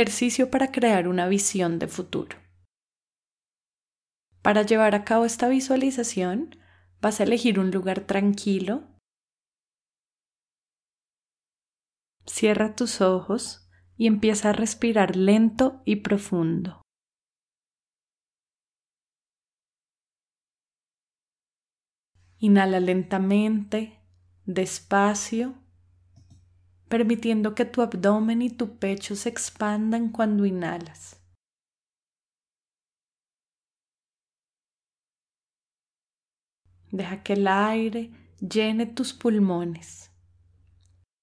ejercicio para crear una visión de futuro. Para llevar a cabo esta visualización, vas a elegir un lugar tranquilo. Cierra tus ojos y empieza a respirar lento y profundo. Inhala lentamente, despacio, permitiendo que tu abdomen y tu pecho se expandan cuando inhalas. Deja que el aire llene tus pulmones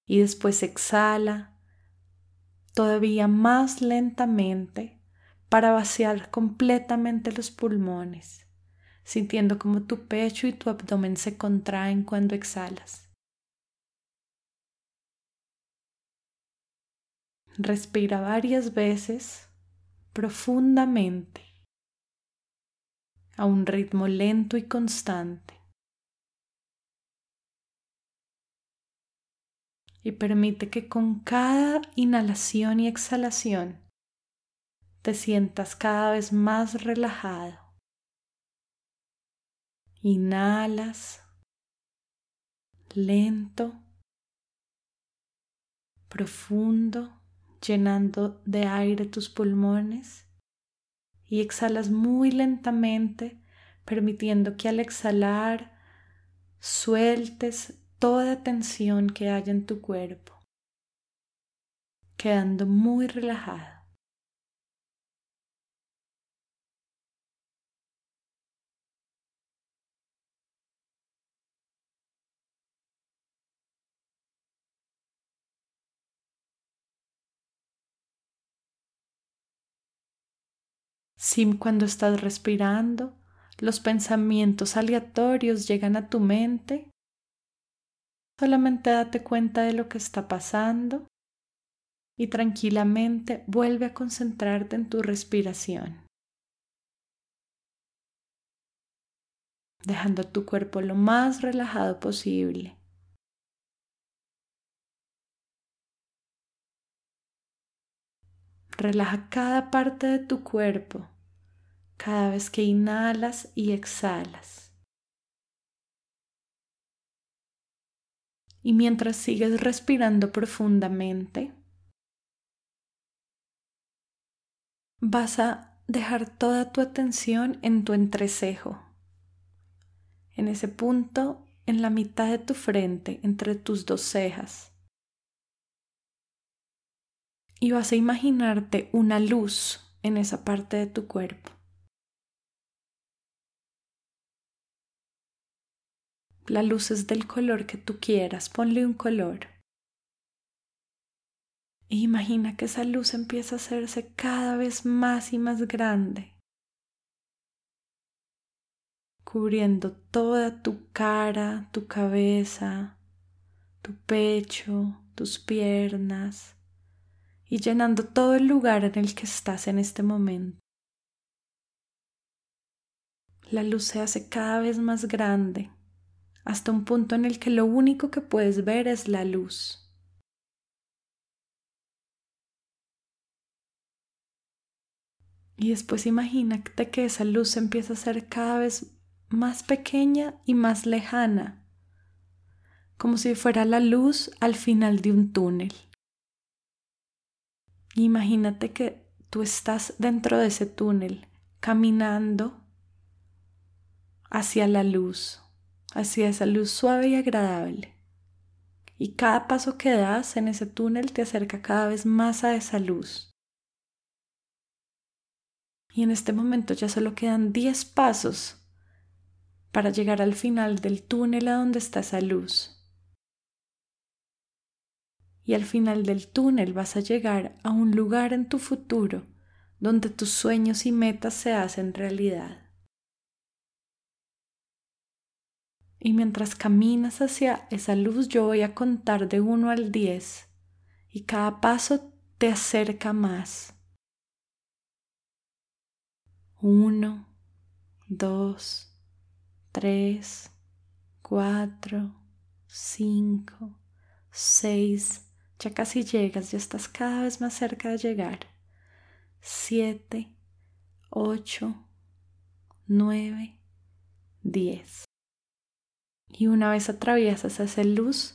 y después exhala todavía más lentamente para vaciar completamente los pulmones sintiendo como tu pecho y tu abdomen se contraen cuando exhalas. Respira varias veces profundamente a un ritmo lento y constante. Y permite que con cada inhalación y exhalación te sientas cada vez más relajado. Inhalas lento, profundo, llenando de aire tus pulmones y exhalas muy lentamente, permitiendo que al exhalar sueltes toda tensión que haya en tu cuerpo, quedando muy relajado. Si cuando estás respirando los pensamientos aleatorios llegan a tu mente, solamente date cuenta de lo que está pasando y tranquilamente vuelve a concentrarte en tu respiración, dejando tu cuerpo lo más relajado posible. Relaja cada parte de tu cuerpo cada vez que inhalas y exhalas. Y mientras sigues respirando profundamente, vas a dejar toda tu atención en tu entrecejo, en ese punto en la mitad de tu frente, entre tus dos cejas y vas a imaginarte una luz en esa parte de tu cuerpo. La luz es del color que tú quieras, ponle un color. E imagina que esa luz empieza a hacerse cada vez más y más grande, cubriendo toda tu cara, tu cabeza, tu pecho, tus piernas y llenando todo el lugar en el que estás en este momento. La luz se hace cada vez más grande hasta un punto en el que lo único que puedes ver es la luz. Y después imagínate que esa luz empieza a ser cada vez más pequeña y más lejana, como si fuera la luz al final de un túnel. Imagínate que tú estás dentro de ese túnel, caminando hacia la luz, hacia esa luz suave y agradable. Y cada paso que das en ese túnel te acerca cada vez más a esa luz. Y en este momento ya solo quedan 10 pasos para llegar al final del túnel a donde está esa luz y al final del túnel vas a llegar a un lugar en tu futuro donde tus sueños y metas se hacen realidad. Y mientras caminas hacia esa luz yo voy a contar de 1 al 10 y cada paso te acerca más. 1, 2, 3, 4, 5, 6, ya casi llegas, ya estás cada vez más cerca de llegar. 7, 8, 9, 10. Y una vez atraviesas esa luz,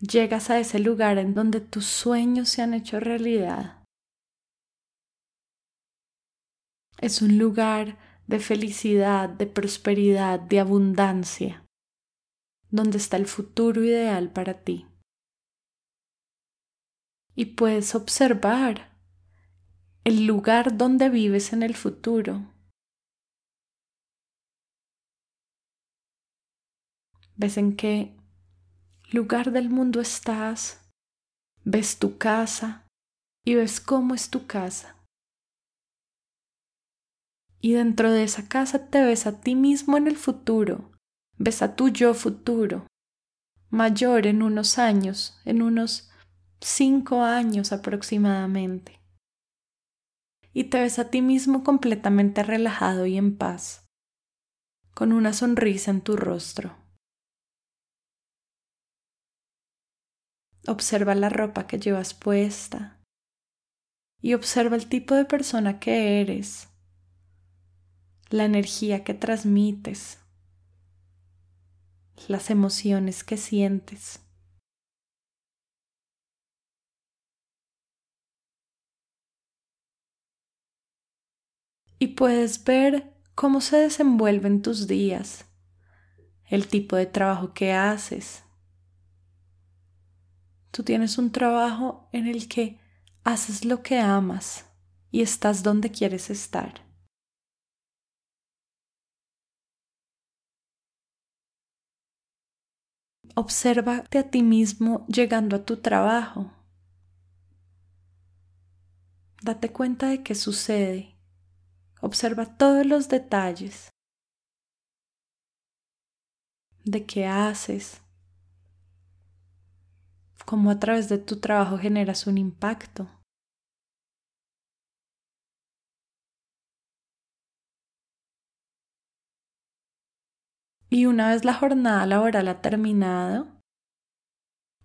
llegas a ese lugar en donde tus sueños se han hecho realidad. Es un lugar de felicidad, de prosperidad, de abundancia, donde está el futuro ideal para ti. Y puedes observar el lugar donde vives en el futuro. Ves en qué lugar del mundo estás, ves tu casa y ves cómo es tu casa. Y dentro de esa casa te ves a ti mismo en el futuro, ves a tu yo futuro, mayor en unos años, en unos cinco años aproximadamente. Y te ves a ti mismo completamente relajado y en paz, con una sonrisa en tu rostro. Observa la ropa que llevas puesta y observa el tipo de persona que eres, la energía que transmites, las emociones que sientes. Y puedes ver cómo se desenvuelven tus días, el tipo de trabajo que haces, Tú tienes un trabajo en el que haces lo que amas y estás donde quieres estar. Obsérvate a ti mismo llegando a tu trabajo. Date cuenta de qué sucede. Observa todos los detalles de qué haces, cómo a través de tu trabajo generas un impacto. Y una vez la jornada laboral ha terminado,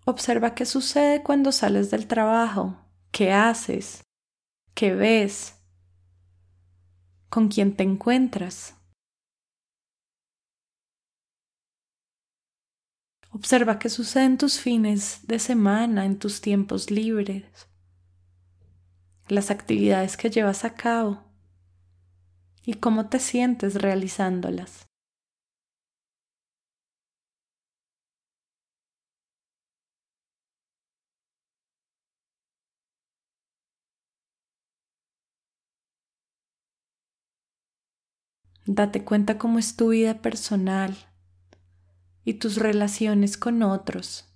observa qué sucede cuando sales del trabajo, qué haces, qué ves, con quién te encuentras. Observa qué sucede en tus fines de semana, en tus tiempos libres, las actividades que llevas a cabo y cómo te sientes realizándolas. Date cuenta cómo es tu vida personal y tus relaciones con otros.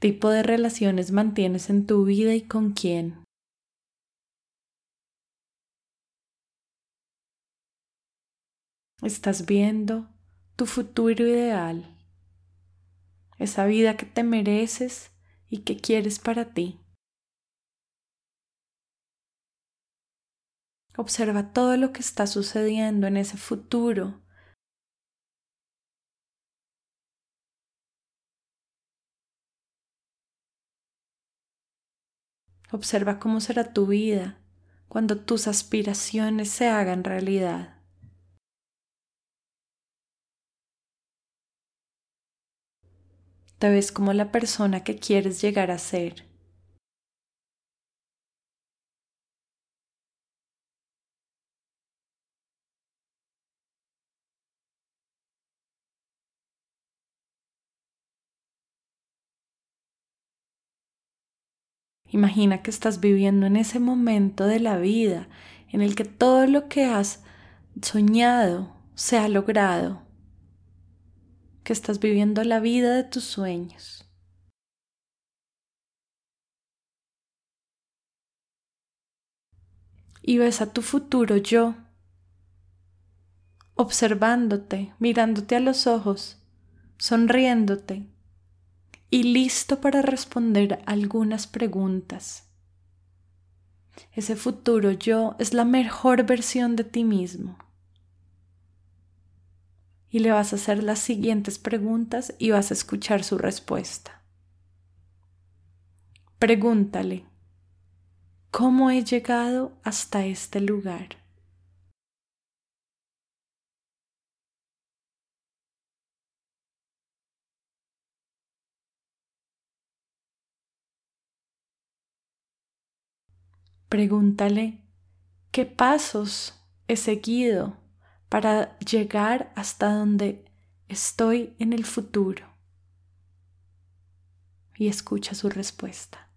¿Qué tipo de relaciones mantienes en tu vida y con quién? Estás viendo tu futuro ideal, esa vida que te mereces y que quieres para ti. Observa todo lo que está sucediendo en ese futuro. Observa cómo será tu vida cuando tus aspiraciones se hagan realidad. Te ves como la persona que quieres llegar a ser. Imagina que estás viviendo en ese momento de la vida en el que todo lo que has soñado se ha logrado, que estás viviendo la vida de tus sueños. Y ves a tu futuro yo, observándote, mirándote a los ojos, sonriéndote, y listo para responder algunas preguntas. Ese futuro yo es la mejor versión de ti mismo. Y le vas a hacer las siguientes preguntas y vas a escuchar su respuesta. Pregúntale, ¿cómo he llegado hasta este lugar? Pregúntale qué pasos he seguido para llegar hasta donde estoy en el futuro. Y escucha su respuesta.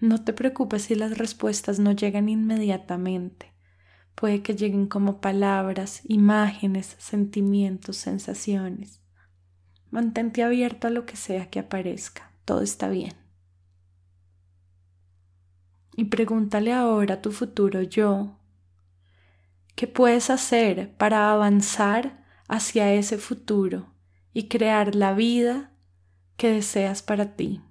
No te preocupes si las respuestas no llegan inmediatamente. Puede que lleguen como palabras, imágenes, sentimientos, sensaciones. Mantente abierto a lo que sea que aparezca. Todo está bien. Y pregúntale ahora a tu futuro yo, ¿qué puedes hacer para avanzar hacia ese futuro y crear la vida que deseas para ti?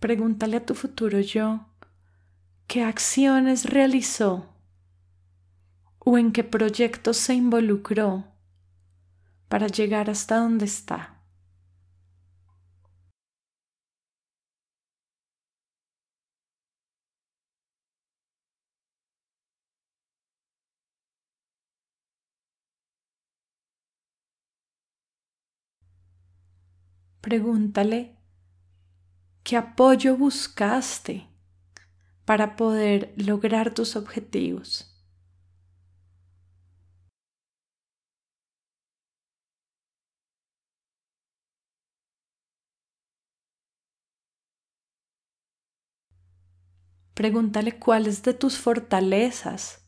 Pregúntale a tu futuro yo qué acciones realizó o en qué proyectos se involucró para llegar hasta donde está. Pregúntale ¿Qué apoyo buscaste para poder lograr tus objetivos? Pregúntale cuáles de tus fortalezas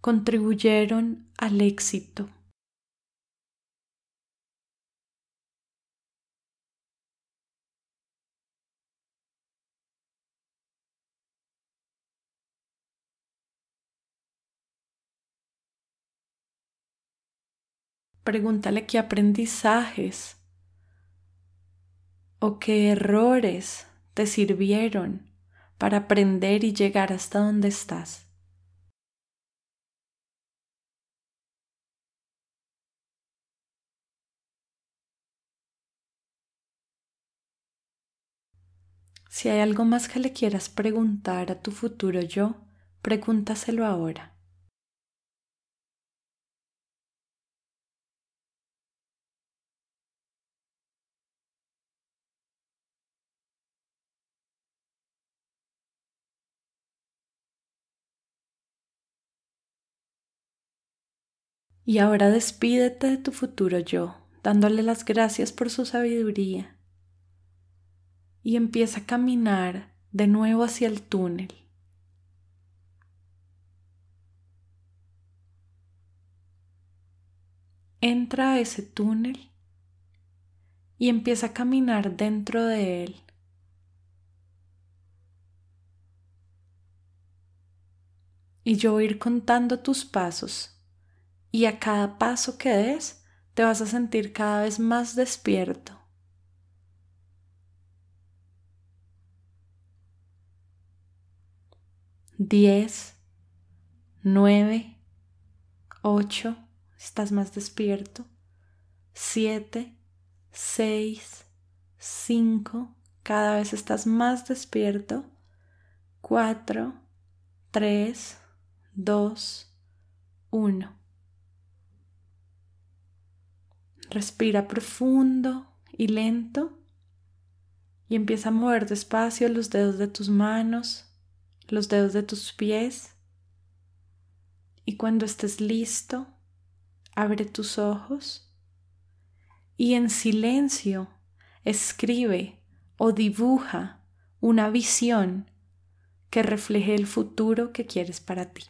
contribuyeron al éxito. Pregúntale qué aprendizajes o qué errores te sirvieron para aprender y llegar hasta donde estás. Si hay algo más que le quieras preguntar a tu futuro yo, pregúntaselo ahora. Y ahora despídete de tu futuro yo, dándole las gracias por su sabiduría. Y empieza a caminar de nuevo hacia el túnel. Entra a ese túnel y empieza a caminar dentro de él. Y yo voy a ir contando tus pasos y a cada paso que des te vas a sentir cada vez más despierto. Diez, nueve, ocho, estás más despierto. Siete, seis, cinco, cada vez estás más despierto. Cuatro, tres, dos, uno. Respira profundo y lento y empieza a mover despacio los dedos de tus manos, los dedos de tus pies. Y cuando estés listo, abre tus ojos y en silencio escribe o dibuja una visión que refleje el futuro que quieres para ti.